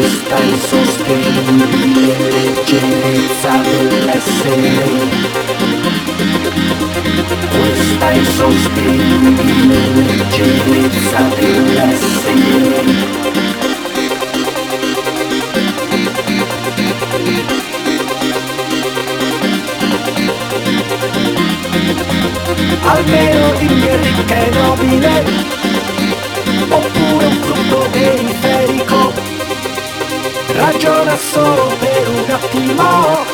questa insostenibile leggerezza dell'essere questa insostenibile leggerezza dell'essere almeno è ricca e nobile oppure un frutto periferico ragiona solo per un attimo.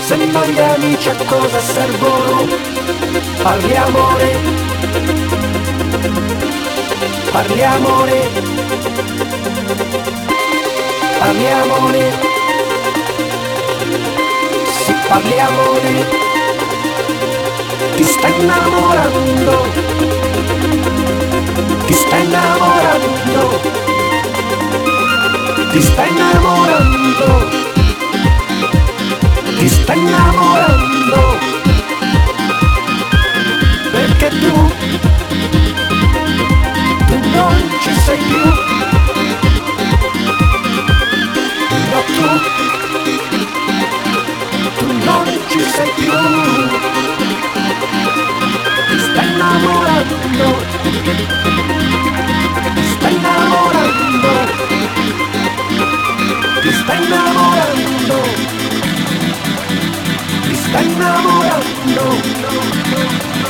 Se non gli amici a cosa servono? Parliamone. Parliamone. Parliamone. Sì parliamone. Ti sta innamorando. Ti sta innamorando ti sta innamorando, ti sta innamorando, perché tu, tu non ci sei più, no tu, tu non ci sei più, ti sta innamorando, ti sta innamorando ti sta innamorando, ti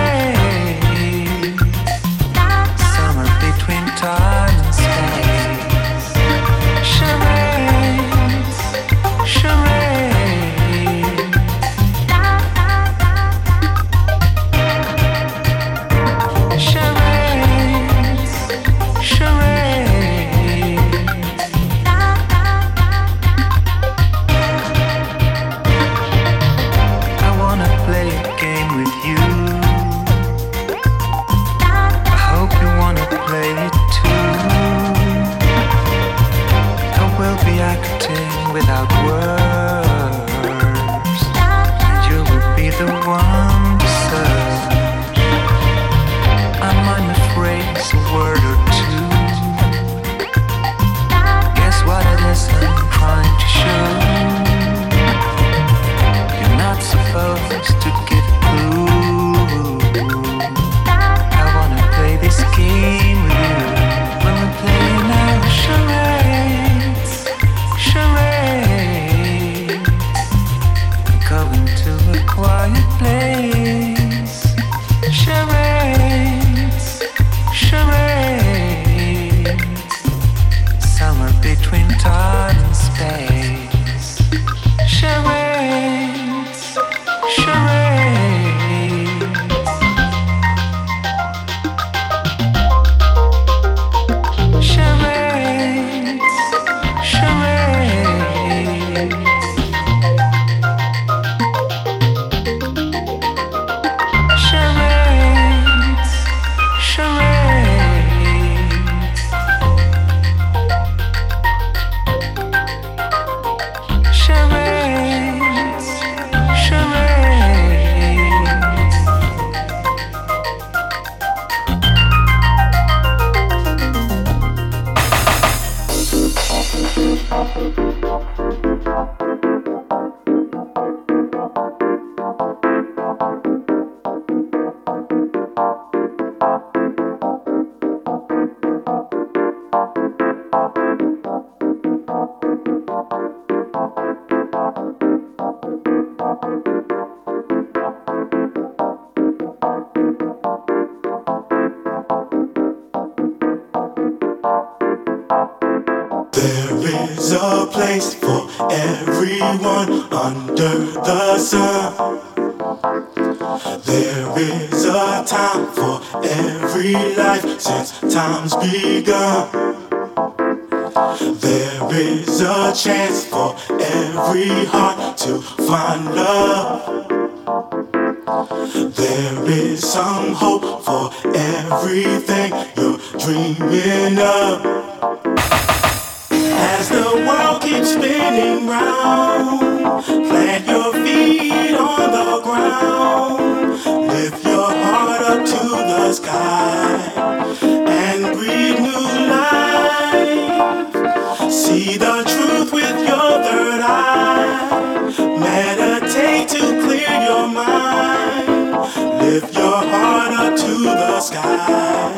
your heart up to the sky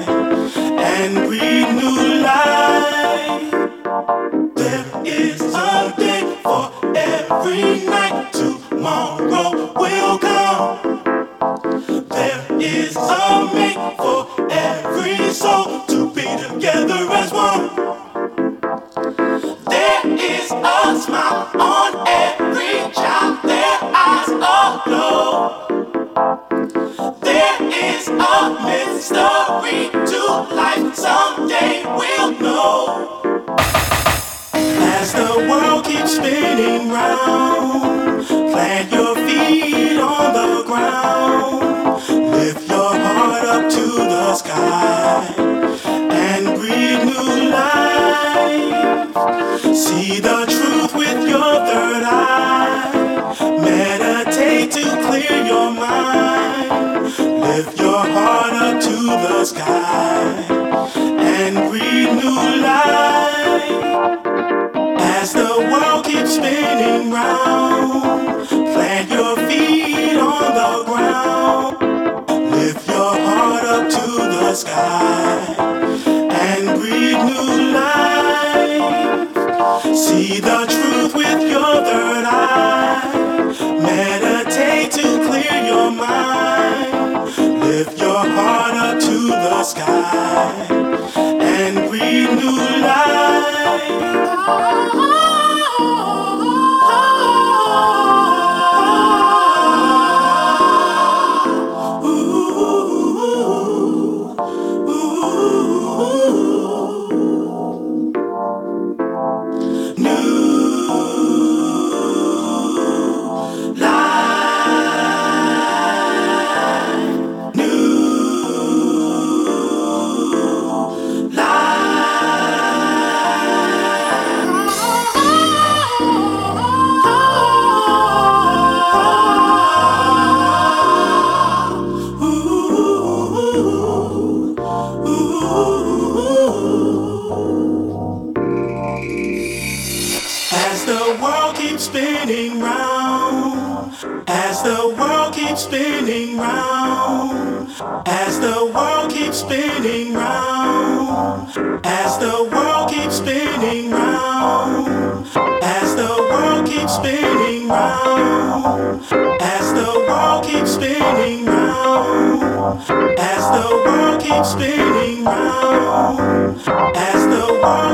and breathe new life. There is a day for every night. Tomorrow will come. There is a make for every soul.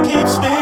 keep spinning.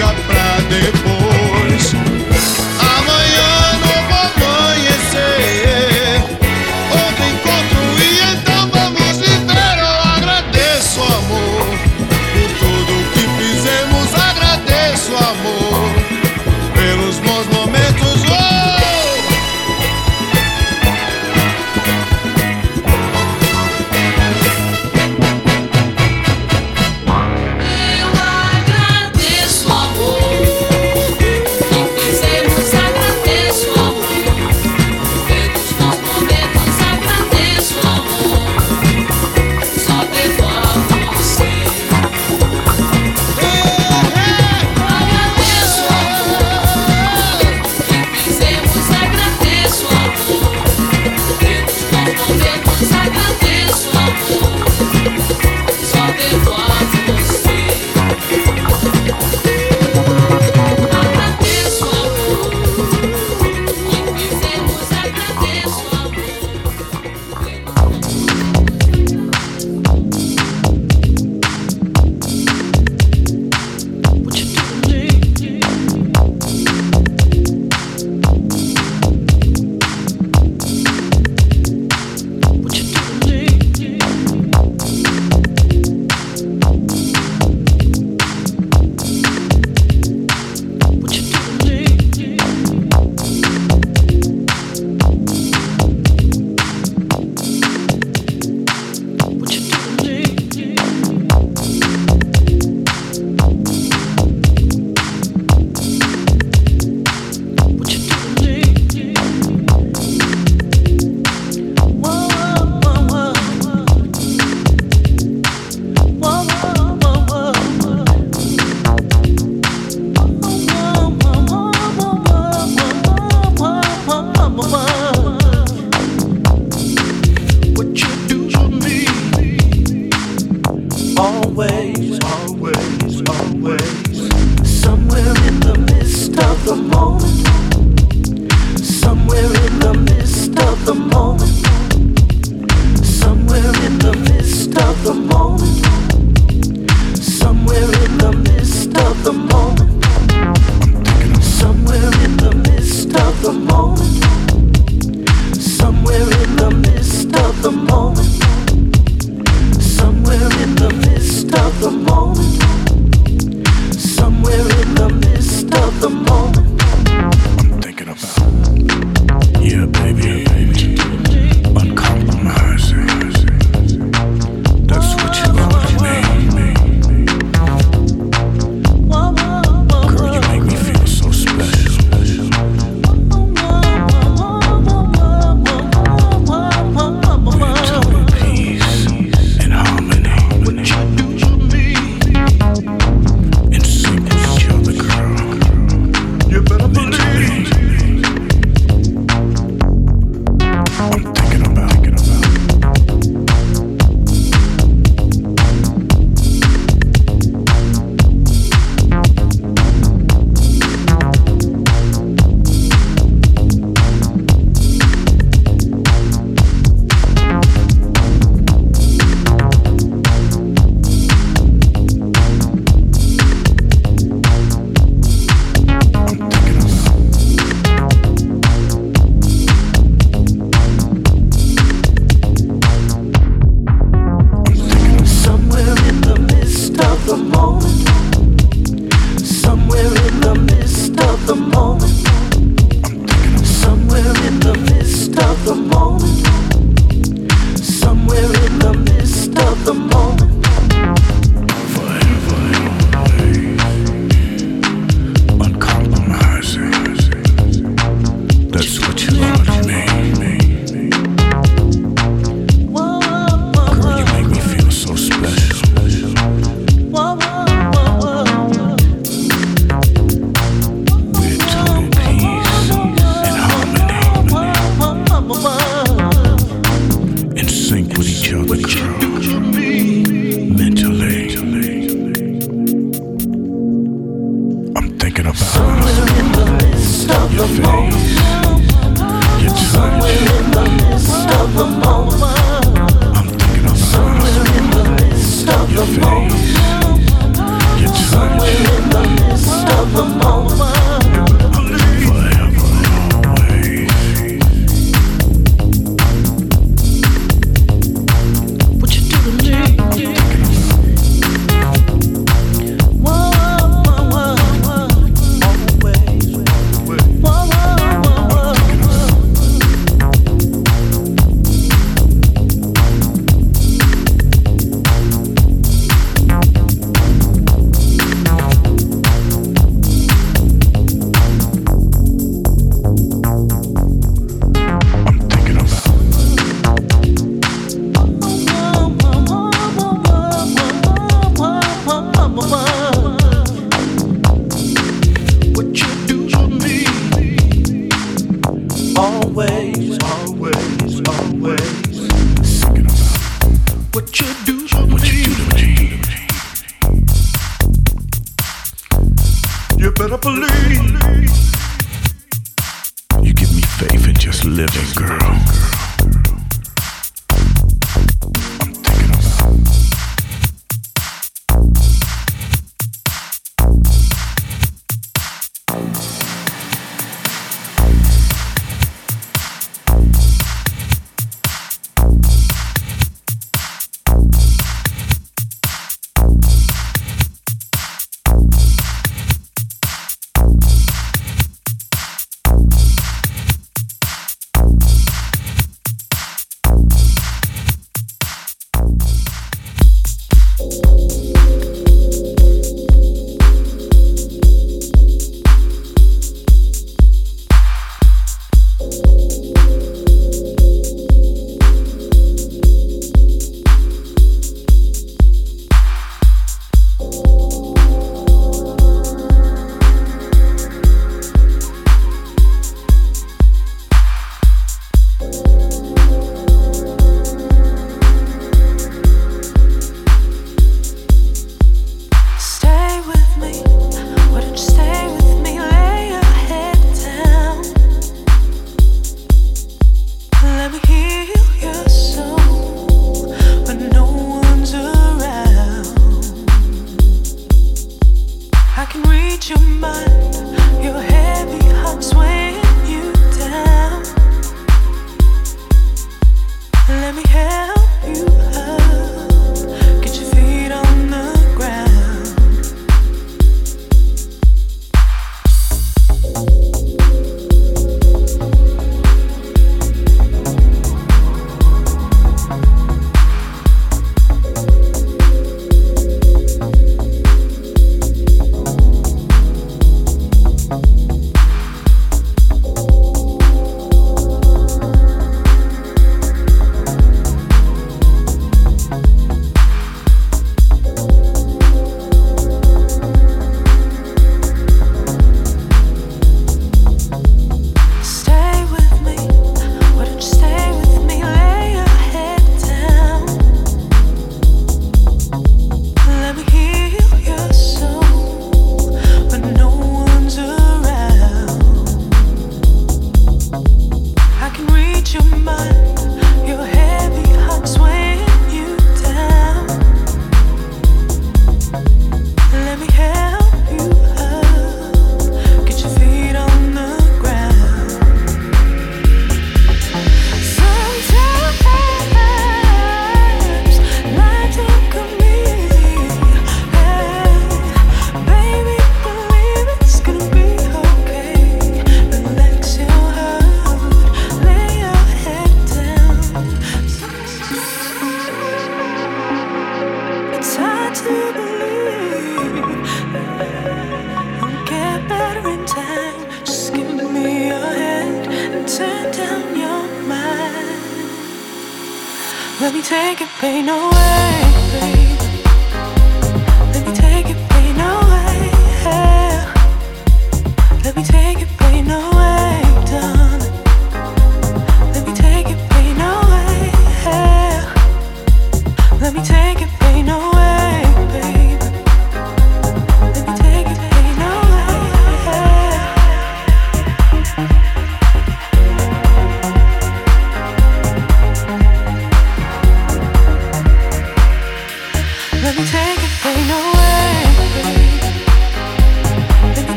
fica pra depois.